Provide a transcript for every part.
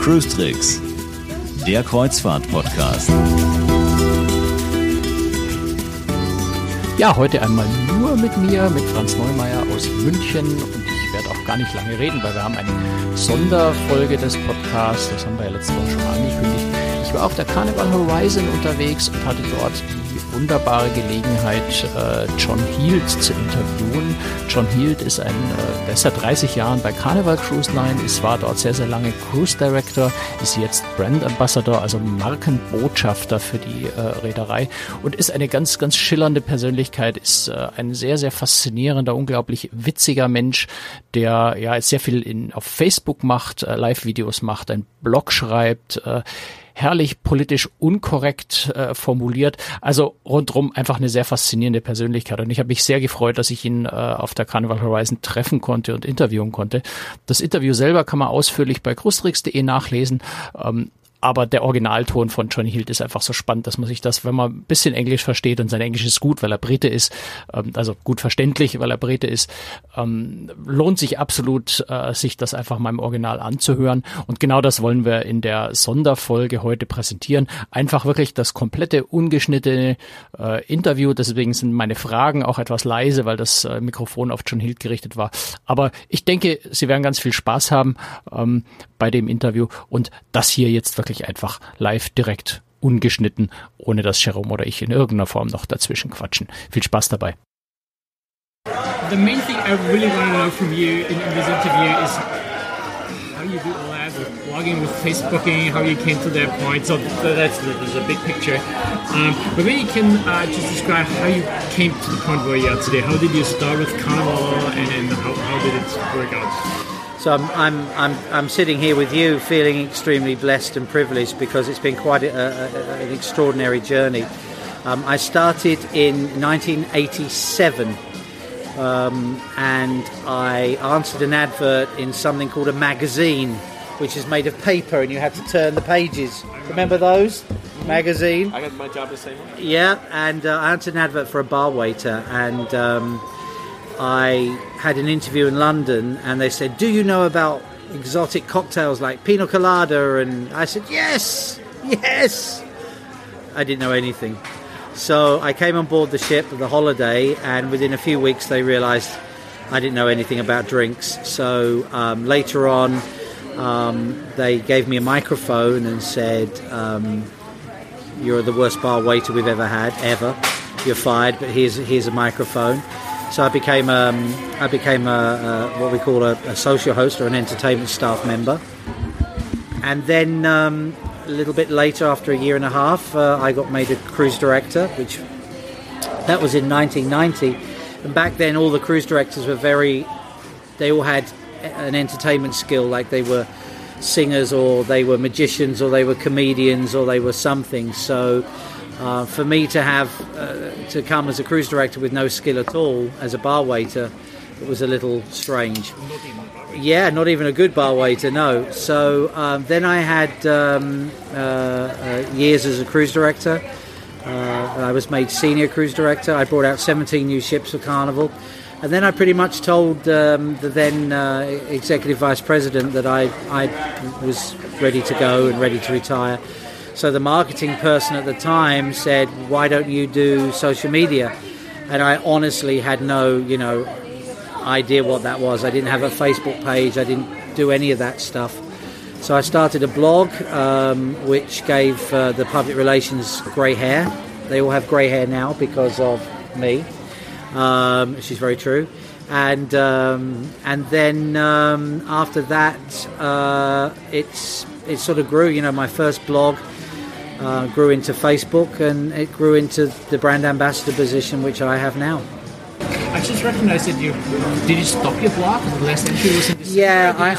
Cruise Tricks, der Kreuzfahrt-Podcast. Ja, heute einmal nur mit mir, mit Franz Neumeier aus München und ich werde auch gar nicht lange reden, weil wir haben eine Sonderfolge des Podcasts, das haben wir ja letzte Woche schon angekündigt. Ich war auf der Carnival Horizon unterwegs und hatte dort die wunderbare Gelegenheit, äh, John Heald zu interviewen. John Heald ist ein, äh, ist seit 30 Jahren bei Carnival Cruise Line, ist, war dort sehr, sehr lange Cruise Director, ist jetzt Brand Ambassador, also Markenbotschafter für die äh, Reederei und ist eine ganz, ganz schillernde Persönlichkeit, ist äh, ein sehr, sehr faszinierender, unglaublich witziger Mensch, der ja sehr viel in, auf Facebook macht, äh, Live-Videos macht, ein Blog schreibt, äh, herrlich politisch unkorrekt äh, formuliert. Also rundrum einfach eine sehr faszinierende Persönlichkeit. Und ich habe mich sehr gefreut, dass ich ihn äh, auf der Carnival Horizon treffen konnte und interviewen konnte. Das Interview selber kann man ausführlich bei krustrix.de nachlesen. Ähm, aber der Originalton von Johnny Hilt ist einfach so spannend, dass man sich das, wenn man ein bisschen Englisch versteht und sein Englisch ist gut, weil er Brite ist, ähm, also gut verständlich, weil er Brite ist, ähm, lohnt sich absolut, äh, sich das einfach mal im Original anzuhören. Und genau das wollen wir in der Sonderfolge heute präsentieren. Einfach wirklich das komplette ungeschnittene äh, Interview. Deswegen sind meine Fragen auch etwas leise, weil das äh, Mikrofon auf John Hilt gerichtet war. Aber ich denke, Sie werden ganz viel Spaß haben ähm, bei dem Interview und das hier jetzt wirklich wirklich einfach live direkt ungeschnitten, ohne dass Jerome oder ich in irgendeiner Form noch dazwischen quatschen. Viel Spaß dabei. The main thing I really want to know from you in, in this interview is how you do all that with blogging, with Facebooking, how you came to that point. So that's there's a big picture. Um, but maybe you can uh, just describe how you came to the point where you are today. How did you start with Carnival and, and how, how did it work out? So I'm, I'm, I'm, I'm sitting here with you feeling extremely blessed and privileged because it's been quite a, a, an extraordinary journey. Um, I started in 1987 um, and I answered an advert in something called a magazine, which is made of paper and you had to turn the pages. Remember those? Magazine? I got my job the same way. Yeah, and uh, I answered an advert for a bar waiter and. Um, I had an interview in London and they said, Do you know about exotic cocktails like pina colada? And I said, Yes, yes. I didn't know anything. So I came on board the ship, for the holiday, and within a few weeks they realized I didn't know anything about drinks. So um, later on, um, they gave me a microphone and said, um, You're the worst bar waiter we've ever had, ever. You're fired, but here's, here's a microphone. So I became um, I became a, a, what we call a, a, social host or an entertainment staff member. And then um, a little bit later, after a year and a half, uh, I got made a cruise director, which that was in 1990. And back then, all the cruise directors were very they all had an entertainment skill, like they were singers or they were magicians or they were comedians or they were something. So uh, for me to have uh, to come as a cruise director with no skill at all as a bar waiter, it was a little strange. Yeah, not even a good bar waiter, no. So um, then I had um, uh, uh years as a cruise director. Uh, I was made senior cruise director. I brought out 17 new ships for Carnival. And then I pretty much told um, the then uh, executive vice president that I, I was ready to go and ready to retire. So the marketing person at the time said, "Why don't you do social media?" And I honestly had no, you know, idea what that was. I didn't have a Facebook page. I didn't do any of that stuff. So I started a blog, um, which gave uh, the public relations grey hair. They all have grey hair now because of me, um, which is very true. And um, and then um, after that, uh, it's it sort of grew. You know, my first blog uh, grew into Facebook and it grew into the brand ambassador position, which I have now. I just recognized that you did you stop your blog? The last entry was in December. Yeah, I,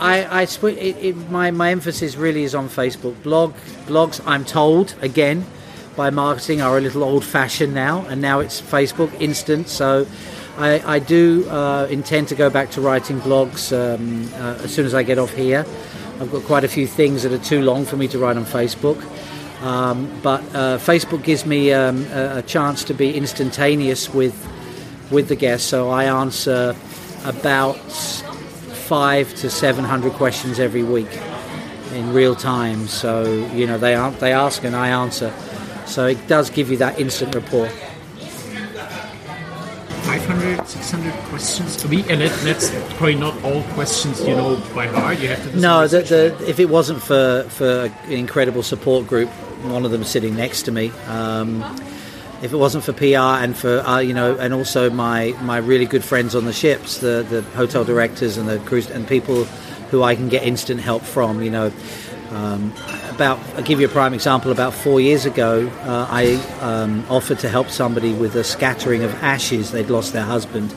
I, I, I sw- it, it, my my emphasis really is on Facebook. Blog blogs, I'm told again by marketing, are a little old fashioned now, and now it's Facebook instant. So. I, I do uh, intend to go back to writing blogs um, uh, as soon as I get off here. I've got quite a few things that are too long for me to write on Facebook. Um, but uh, Facebook gives me um, a, a chance to be instantaneous with with the guests, so I answer about five to seven hundred questions every week in real time. So you know they they ask and I answer. So it does give you that instant rapport. 500, 600 questions a week, and that, that's probably not all questions you know by heart. You have to. No, the, the, if it wasn't for, for an incredible support group, one of them sitting next to me, um, if it wasn't for PR and for uh, you know, and also my, my really good friends on the ships, the, the hotel directors and the cruise and people who I can get instant help from, you know. Um, about, I'll give you a prime example. About four years ago, uh, I um, offered to help somebody with a scattering of ashes. They'd lost their husband.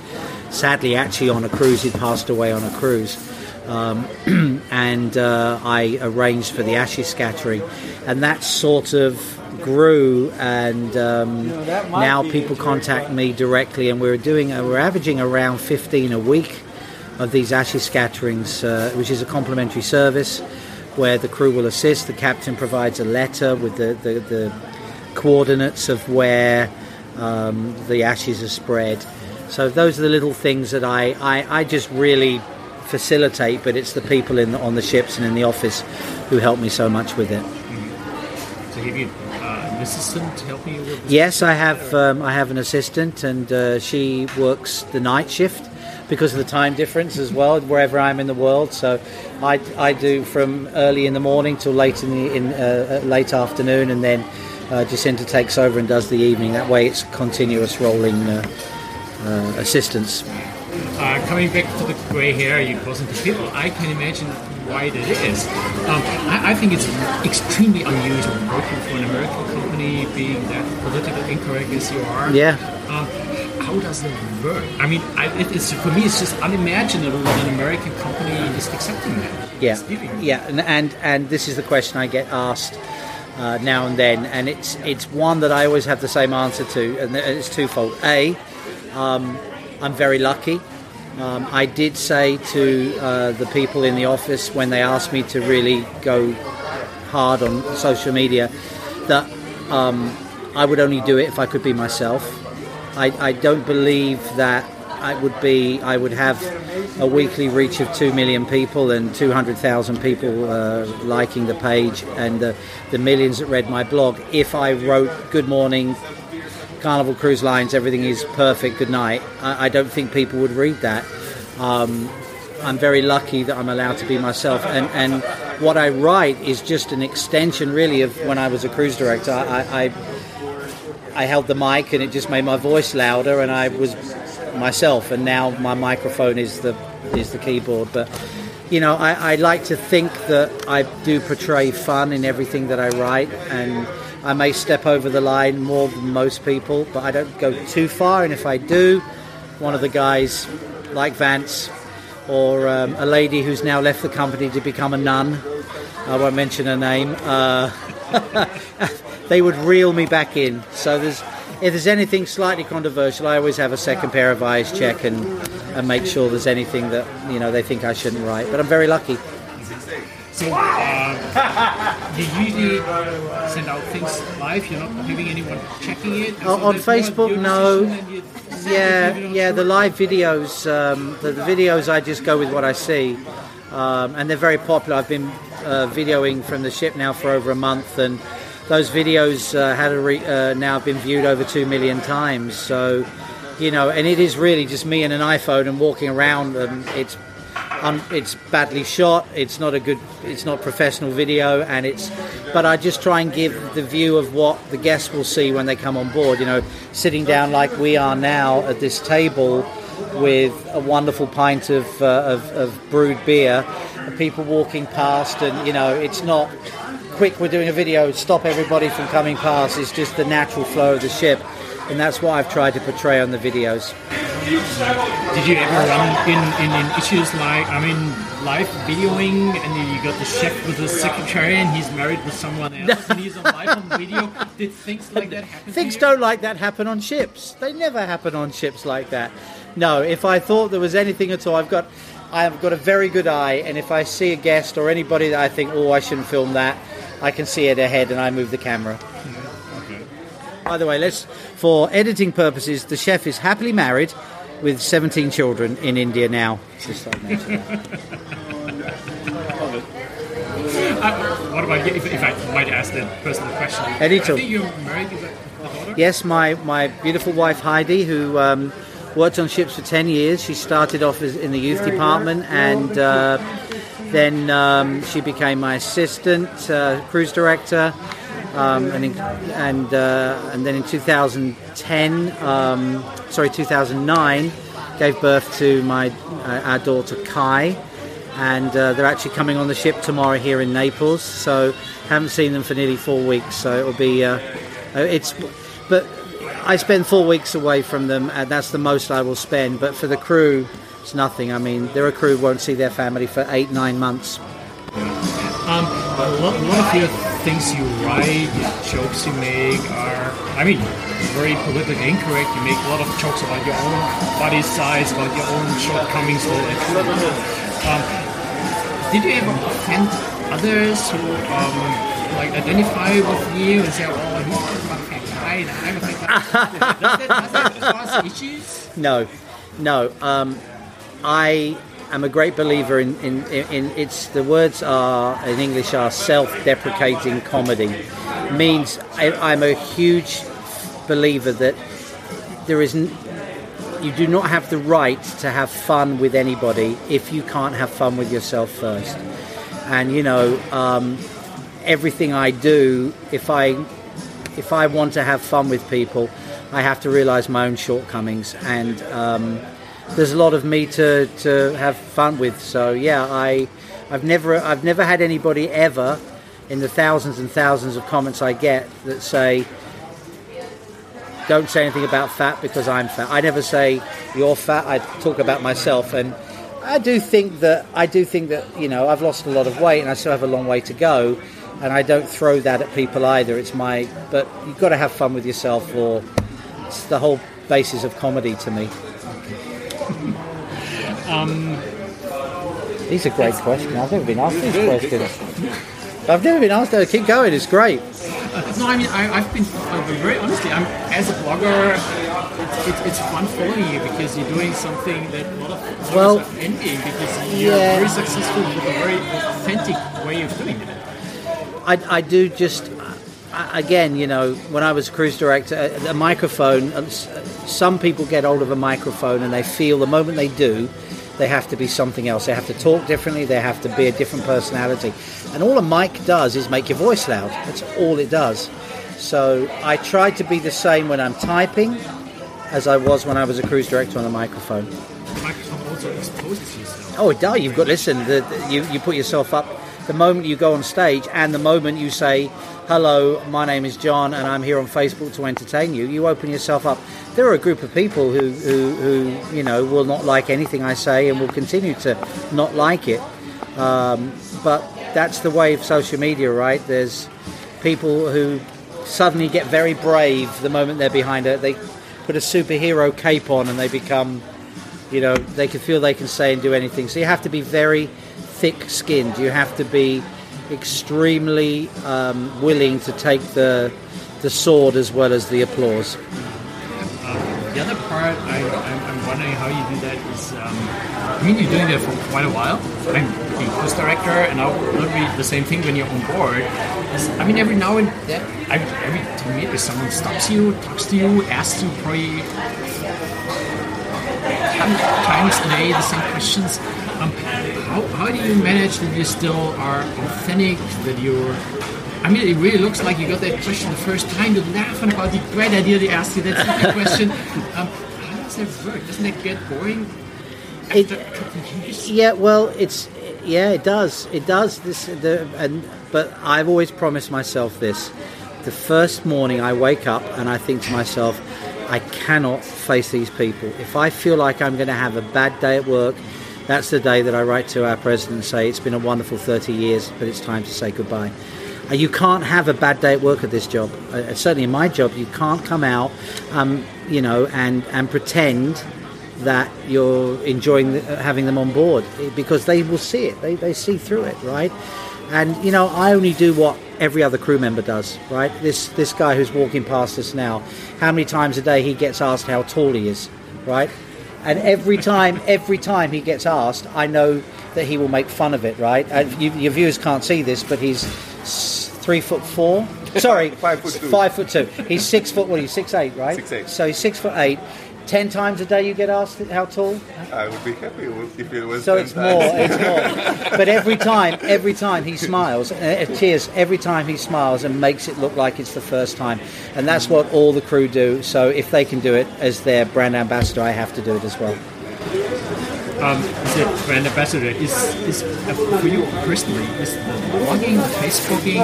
Sadly, actually, on a cruise, he'd passed away on a cruise. Um, and uh, I arranged for the ashes scattering, and that sort of grew. And um, now people contact me directly, and we're doing uh, we're averaging around 15 a week of these ashes scatterings, uh, which is a complimentary service where the crew will assist. The captain provides a letter with the, the, the coordinates of where um, the ashes are spread. So those are the little things that I, I, I just really facilitate, but it's the people in on the ships and in the office who help me so much with it. So have you uh, an assistant helping you with? Yes, I have. Um, I have an assistant, and uh, she works the night shift because of the time difference as well, wherever I'm in the world. So, I, I do from early in the morning till late in the in uh, uh, late afternoon, and then uh, Jacinta takes over and does the evening. That way, it's continuous rolling uh, uh, assistance. Uh, coming back to the grey hair you cause into people, I can imagine why that is. Um, I, I think it's extremely unusual working for an American company, being that politically incorrect as you are. Yeah. Um, how does that work? I mean, I, it, it's for me, it's just unimaginable that an American company is accepting that. Yeah, yeah, and, and and this is the question I get asked uh, now and then, and it's it's one that I always have the same answer to, and it's twofold. A, um, I'm very lucky. Um, I did say to uh, the people in the office when they asked me to really go hard on social media that um, I would only do it if I could be myself. I, I don't believe that I would be. I would have a weekly reach of two million people and two hundred thousand people uh, liking the page and the, the millions that read my blog if I wrote "Good morning, Carnival Cruise Lines, everything is perfect. Good night." I, I don't think people would read that. Um, I'm very lucky that I'm allowed to be myself, and, and what I write is just an extension, really, of when I was a cruise director. I, I I held the mic and it just made my voice louder, and I was myself. And now my microphone is the is the keyboard. But you know, I, I like to think that I do portray fun in everything that I write, and I may step over the line more than most people, but I don't go too far. And if I do, one of the guys, like Vance, or um, a lady who's now left the company to become a nun. I won't mention her name. Uh, they would reel me back in. So there's, if there's anything slightly controversial, I always have a second pair of eyes check and, and make sure there's anything that you know they think I shouldn't write. But I'm very lucky. So uh, you usually send out things live. You're not having anyone checking it. On- so on Facebook, no. decision and you- Yeah, yeah. The live videos, um, the, the videos, I just go with what I see, um, and they're very popular. I've been uh, videoing from the ship now for over a month, and those videos uh, had re- uh, now been viewed over two million times. So, you know, and it is really just me and an iPhone and walking around. And it's um, it's badly shot. It's not a good. It's not professional video, and it's. But I just try and give the view of what the guests will see when they come on board. You know, sitting down like we are now at this table with a wonderful pint of uh, of, of brewed beer, and people walking past, and you know, it's not quick. We're doing a video. Stop everybody from coming past. It's just the natural flow of the ship. And that's what I've tried to portray on the videos. Did you ever run in, in, in issues like, I mean, live videoing and then you got the chef with the secretary and he's married with someone else and he's on live on video? Did things like that happen? Things don't like that happen on ships. They never happen on ships like that. No, if I thought there was anything at all, I've got, I have got a very good eye, and if I see a guest or anybody that I think, oh, I shouldn't film that, I can see it ahead and I move the camera. By the way, let's for editing purposes, the chef is happily married with 17 children in India now. Just like that. Uh, what about you, if, if I might ask the personal question? Anytime. I think you're married with a a daughter? Yes, my, my beautiful wife Heidi, who um, worked on ships for 10 years. She started off as, in the youth department and uh, then um, she became my assistant, uh, cruise director. Um, and in, and uh, and then in 2010, um, sorry, 2009, gave birth to my uh, our daughter Kai, and uh, they're actually coming on the ship tomorrow here in Naples. So haven't seen them for nearly four weeks. So it'll be uh, uh, it's but I spend four weeks away from them, and that's the most I will spend. But for the crew, it's nothing. I mean, their crew won't see their family for eight nine months. Um, lot of your things you write, your jokes you make are, I mean, very politically incorrect. You make a lot of jokes about your own body size, about your own shortcomings. Um, did you ever offend others who um, like identify with you and say, "Oh, he's a fat guy, and I'm a guy"? does that cause issues? No, no. Um, I am a great believer in, in, in, it's the words are in English are self-deprecating comedy. Means I, I'm a huge believer that there isn't. You do not have the right to have fun with anybody if you can't have fun with yourself first. And you know, um, everything I do, if I if I want to have fun with people, I have to realise my own shortcomings, and um, there's a lot of me to, to have fun with. So yeah, I I've never I've never had anybody ever in the thousands and thousands of comments I get that say don't say anything about fat because I'm fat. I never say you're fat. I talk about myself and I do think that I do think that you know I've lost a lot of weight and I still have a long way to go and I don't throw that at people either. It's my but you've got to have fun with yourself or it's the whole basis of comedy to me. These are great questions. I've never been asked these questions. I've never been asked. That. Keep going. It's great. No, I mean, I, I've been uh, very honestly. I'm as a blogger, it's, it's, it's fun following you because you're doing something that a lot of bloggers Well, are envying because you're yeah. very successful with a very authentic way of doing it. I, I do just I- again, you know, when I was a cruise director, a, a microphone. uh, Some people get hold of a microphone and they feel the moment they do, they have to be something else. They have to talk differently. They have to be a different personality. And all a mic does is make your voice loud. That's all it does. So I try to be the same when I'm typing as I was when I was a cruise director on a microphone. The microphone also exposes yourself. Oh, it does. You've got listen. The, the- you you put yourself up the moment you go on stage, and the moment you say, "Hello, my name is John, and I'm here on Facebook to entertain you." You open yourself up. There are a group of people who who, who you know will not like anything I say, and will continue to not like it. Um, but that's the way of social media, right? There's people who suddenly get very brave the moment they're behind it. They put a superhero cape on, and they become you know they can feel they can say and do anything so you have to be very thick skinned you have to be extremely um, willing to take the the sword as well as the applause The other part I, I'm, I'm wondering how you do that is, um, I mean, you're doing that for quite a while. I'm the cruise director, and I will be the same thing when you're on board. I mean, every now and then, I, every if someone stops you, talks to you, asks you probably times a day the same questions. How, how do you manage that you still are authentic, that you're I mean, it really looks like you got that question the first time. You're laughing about the great idea they asked you that stupid question. Um, how does that work? Doesn't that get boring It- after a couple of years? yeah well it's yeah it does it does this the and but i've always promised myself this the first morning i wake up and i think to myself i cannot face these people if i feel like i'm going to have a bad day at work that's the day that i write to our president and say it's been a wonderful 30 years but it's time to say goodbye Uh, you can't have a bad day at work at this job. Uh, certainly in my job, you can't come out, um, you know, and and pretend that you're enjoying the, uh, having them on board because they will see it. They, they see through it, right? And you know, I only do what every other crew member does, right? This this guy who's walking past us now, how many times a day he gets asked how tall he is, right? And every time, every time he gets asked, I know that he will make fun of it, right? And you, your viewers can't see this, but he's three foot four. Sorry, Five foot two. Five foot two. He's six foot. What? are you? six eight, right? Six eight. So he's six foot eight. Ten times a day you get asked how tall. I would be happy if it was. So 10 it's times. more, it's more. But every time, every time he smiles, uh, uh, cheers, every time he smiles and makes it look like it's the first time. And that's what all the crew do. So if they can do it as their brand ambassador, I have to do it as well. Um, the brand ambassador is is uh, for you personally is the blogging, Facebooking,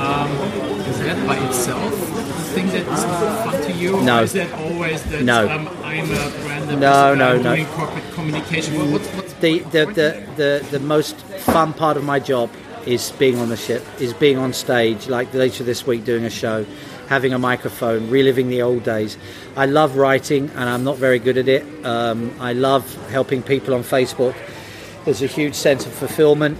um, is that by itself the thing that is fun to you? No. Is that always that No. um, I'm a brand ambassador, No, no, I'm no. doing corporate communication? What, what's, what's The, the, the, the, the most fun part of my job is being on the ship, is being on stage, like later this week doing a show, having a microphone, reliving the old days. I love writing and I'm not very good at it. Um, I love helping people on Facebook. There's a huge sense of fulfillment,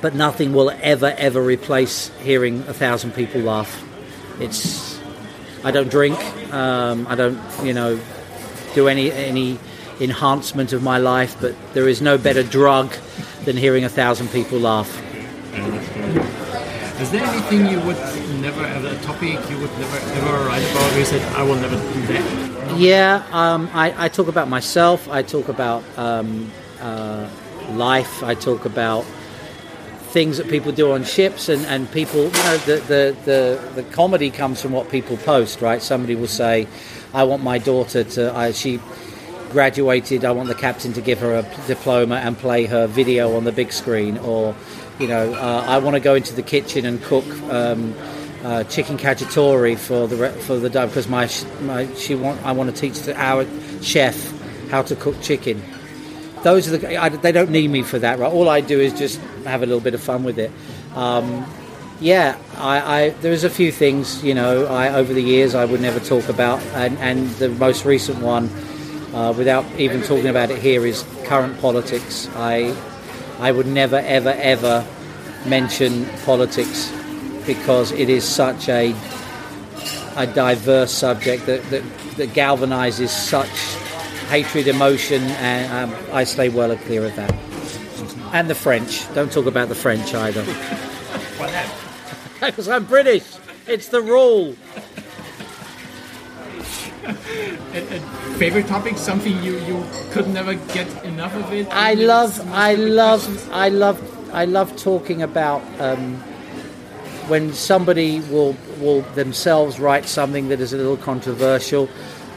but nothing will ever, ever replace hearing a thousand people laugh. It's, I don't drink, um, I don't, you know, do any any enhancement of my life, but there is no better drug than hearing a thousand people laugh. Is there anything you would never, ever, a topic you would never ever write about? You said I will never do that. Yeah, um, I, I talk about myself. I talk about um, uh, life. I talk about things that people do on ships, and, and people. You know, the, the, the, the comedy comes from what people post, right? Somebody will say, "I want my daughter to. I, she graduated. I want the captain to give her a diploma and play her video on the big screen," or, you know, uh, I want to go into the kitchen and cook. Um, uh, chicken cacciatore for the for the dove because my my she want I want to teach the, our chef how to cook chicken. Those are the I, they don't need me for that, right? All I do is just have a little bit of fun with it. Um, yeah, I, I there's a few things you know I over the years I would never talk about, and and the most recent one, uh, without even talking about it here, is current politics. I I would never ever ever mention politics because it is such a a diverse subject that, that, that galvanizes such hatred, emotion, and um, I stay well clear of that. And the French. Don't talk about the French either. Because I'm British. It's the rule. And, and favorite topic, something you, you could never get enough of it. I love, I love, questions? I love, I love talking about um, when somebody will will themselves write something that is a little controversial.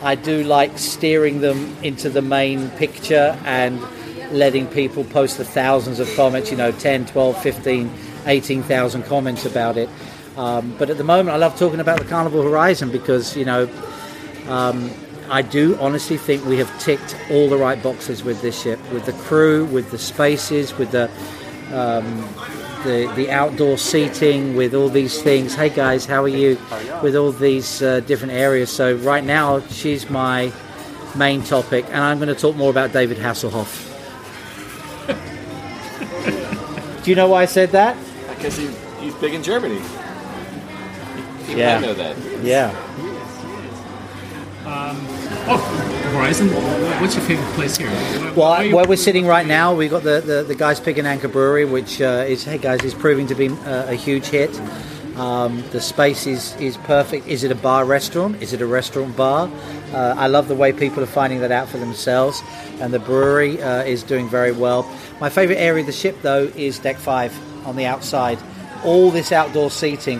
I do like steering them into the main picture and letting people post the thousands of comments, you know, 10, 12, 15, 18,000 comments about it. Um, but at the moment, I love talking about the Carnival Horizon because, you know, I do honestly think we have ticked all the right boxes with this ship, with the crew, with the spaces, with the um, the the outdoor seating, with all these things. Hey guys, how are you? With all these uh, different areas. So right now, she's my main topic, and I'm going to talk more about David Hasselhoff. Do you know why I said that? Because he, he's big in Germany. You Yeah. might know that. Yeah. Oh, Horizon. What's your favorite place here? Where- Well, where where we're sitting right now, we've got the, the, the Guys Pig and Anchor Brewery, which uh, is, hey guys, is proving to be uh, a huge hit. Um, the space is, is perfect. Is it a bar restaurant? Is it a restaurant bar? Uh, I love the way people are finding that out for themselves, and the brewery uh, is doing very well. My favourite area of the ship, though, is deck five on the outside. All this outdoor seating,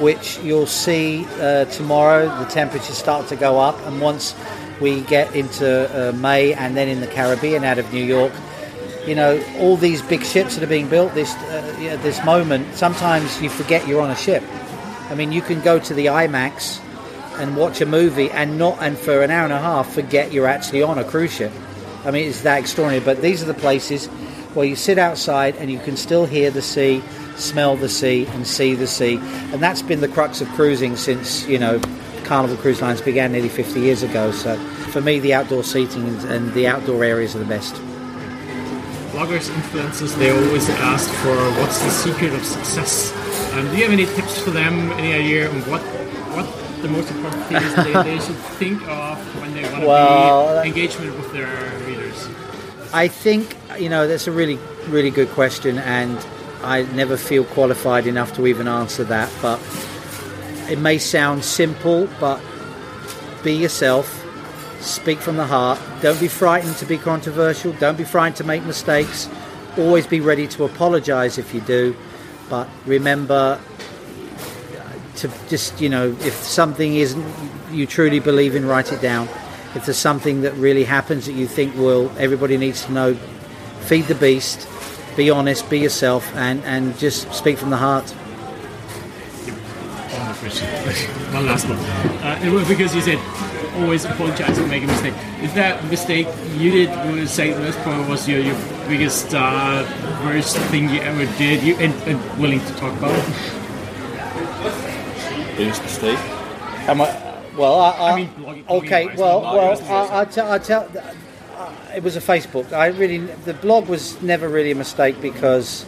which you'll see uh, tomorrow, the temperatures start to go up, and once we get into uh, May and then in the Caribbean out of New York, you know, all these big ships that are being built this uh, yeah, this moment. Sometimes you forget you're on a ship. I mean, you can go to the IMAX and watch a movie and not and for an hour and a half forget you're actually on a cruise ship. I mean, it's that extraordinary. But these are the places where you sit outside and you can still hear the sea, smell the sea, and see the sea. And that's been the crux of cruising since you know Carnival Cruise Lines began nearly 50 years ago. So for me, the outdoor seating and the outdoor areas are the best. Bloggers, influencers, they always ask for what's the secret of success. Um, do you have any tips for them? Any idea on what what the most important things they, they should think of when they want to Well, be engagement with their readers? I think you know that's a really really good question, and I never feel qualified enough to even answer that. But it may sound simple, but be yourself. Speak from the heart. Don't be frightened to be controversial. Don't be frightened to make mistakes. Always be ready to apologize if you do. But remember to just, you know, if something isn't you truly believe in, write it down. If there's something that really happens that you think will, everybody needs to know, feed the beast, be honest, be yourself, and, and just speak from the heart. One last one. Uh, because you said always apologize and make a mistake. Is that mistake you did with St. Louis Point was your, your biggest uh, worst thing you ever did? You and, and willing to talk about it? Biggest mistake? Am I, well, I, I, I mean, blogging- okay. blogging-wise, Well, well. I, I tell, I tell. Uh, it was a Facebook. I really, the blog was never really a mistake because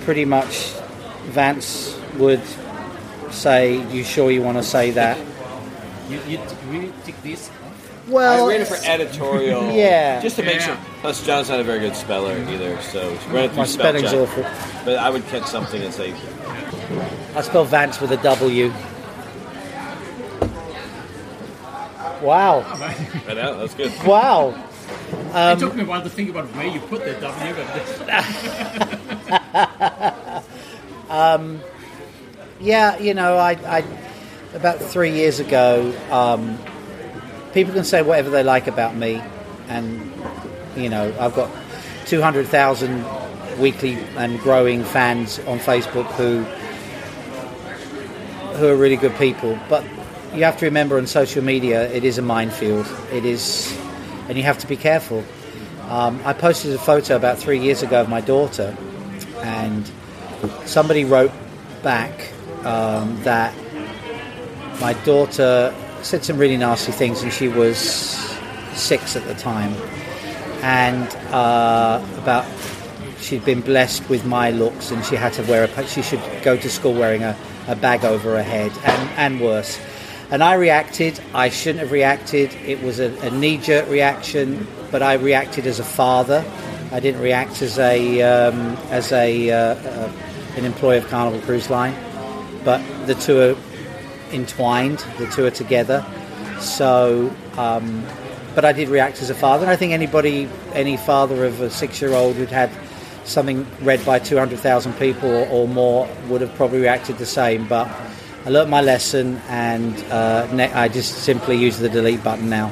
pretty much Vance would say, "You sure you want to say that?" You, you t- really take this? Well, I read it for editorial. Yeah. Just to make Yeah. sure. Plus, John's not a very good speller either, so run it through my spell spelling's check. awful. But I would catch something and say, I spell Vance with a W. Wow! Oh, right out, that's good. Wow! it um, took me a while to think about where you put the W, but um, Yeah, you know, I, I about three years ago, um, people can say whatever they like about me, and you know, I've got two hundred thousand weekly and growing fans on Facebook who who are really good people. But you have to remember, on social media, it is a minefield. It is, and you have to be careful. Um, I posted a photo about three years ago of my daughter, and somebody wrote back um, that my daughter said some really nasty things, and she was six at the time, and uh, about she'd been blessed with my looks, and she had to wear a she should go to school wearing a, a bag over her head, and, and worse. And I reacted. I shouldn't have reacted. It was a, a knee-jerk reaction, but I reacted as a father. I didn't react as a um, as a uh, uh, an employee of Carnival Cruise Line. But the two are entwined. The two are together. So, um, but I did react as a father. And I think anybody, any father of a six-year-old who'd had something read by 200,000 people or, or more would have probably reacted the same. But I learnt my lesson, and uh, ne- I just simply use the delete button now.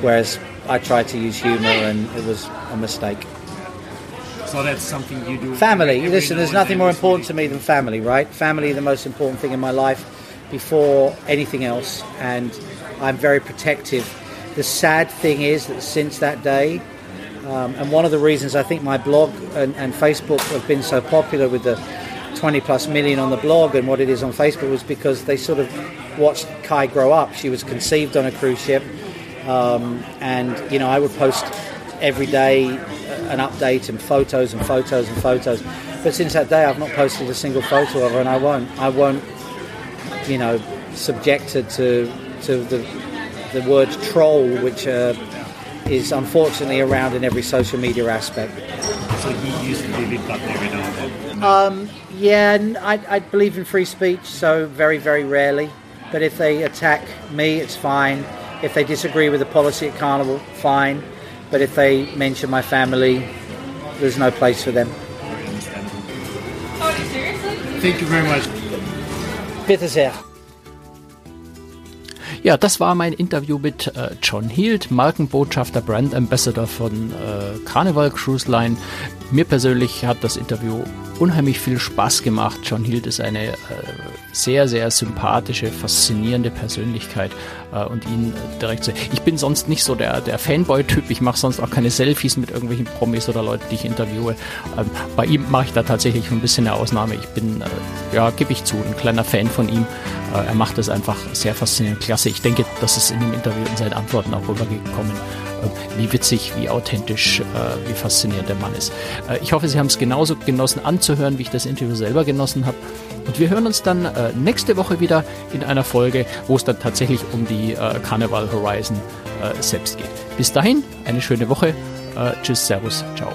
Whereas I tried to use humour, and it was a mistake. so that's something you do. Family. Listen, there's nothing more important to me than family, right? Family, the most important thing in my life before anything else, and I'm very protective. The sad thing is that since that day, um, and one of the reasons I think my blog and, and Facebook have been so popular with the 20 plus million on the blog and what it is on Facebook was because they sort of watched Kai grow up. She was conceived on a cruise ship, um, and you know I would post every day uh, an update and photos and photos and photos. But since that day, I've not posted a single photo of her, and I won't. I won't, you know, subjected to to the the word troll, which uh, is unfortunately around in every social media aspect. So he used the delete button every now and then. Yeah, and I, I believe in free speech, so very, very rarely. But if they attack me, it's fine. If they disagree with the policy at Carnival, fine. But if they mention my family, there's no place for them. Thank you very much. Bitte sehr. Ja, das war mein Interview mit äh, John Hield, Markenbotschafter, Brand Ambassador von äh, Carnival Cruise Line. Mir persönlich hat das Interview unheimlich viel Spaß gemacht. John Hield ist eine äh, sehr, sehr sympathische, faszinierende Persönlichkeit äh, und ihn äh, direkt zu. Ich bin sonst nicht so der, der Fanboy-Typ. Ich mache sonst auch keine Selfies mit irgendwelchen Promis oder Leuten, die ich interviewe. Ähm, bei ihm mache ich da tatsächlich ein bisschen eine Ausnahme. Ich bin, ja, gebe ich zu, ein kleiner Fan von ihm. Er macht das einfach sehr faszinierend, klasse. Ich denke, das ist in dem Interview in seinen Antworten auch rübergekommen, wie witzig, wie authentisch, äh, wie faszinierend der Mann ist. Äh, ich hoffe, Sie haben es genauso genossen anzuhören, wie ich das Interview selber genossen habe. Und wir hören uns dann äh, nächste Woche wieder in einer Folge, wo es dann tatsächlich um die Carnival Horizon selbst geht. Bis dahin, eine schöne Woche. Tschüss, Servus, ciao.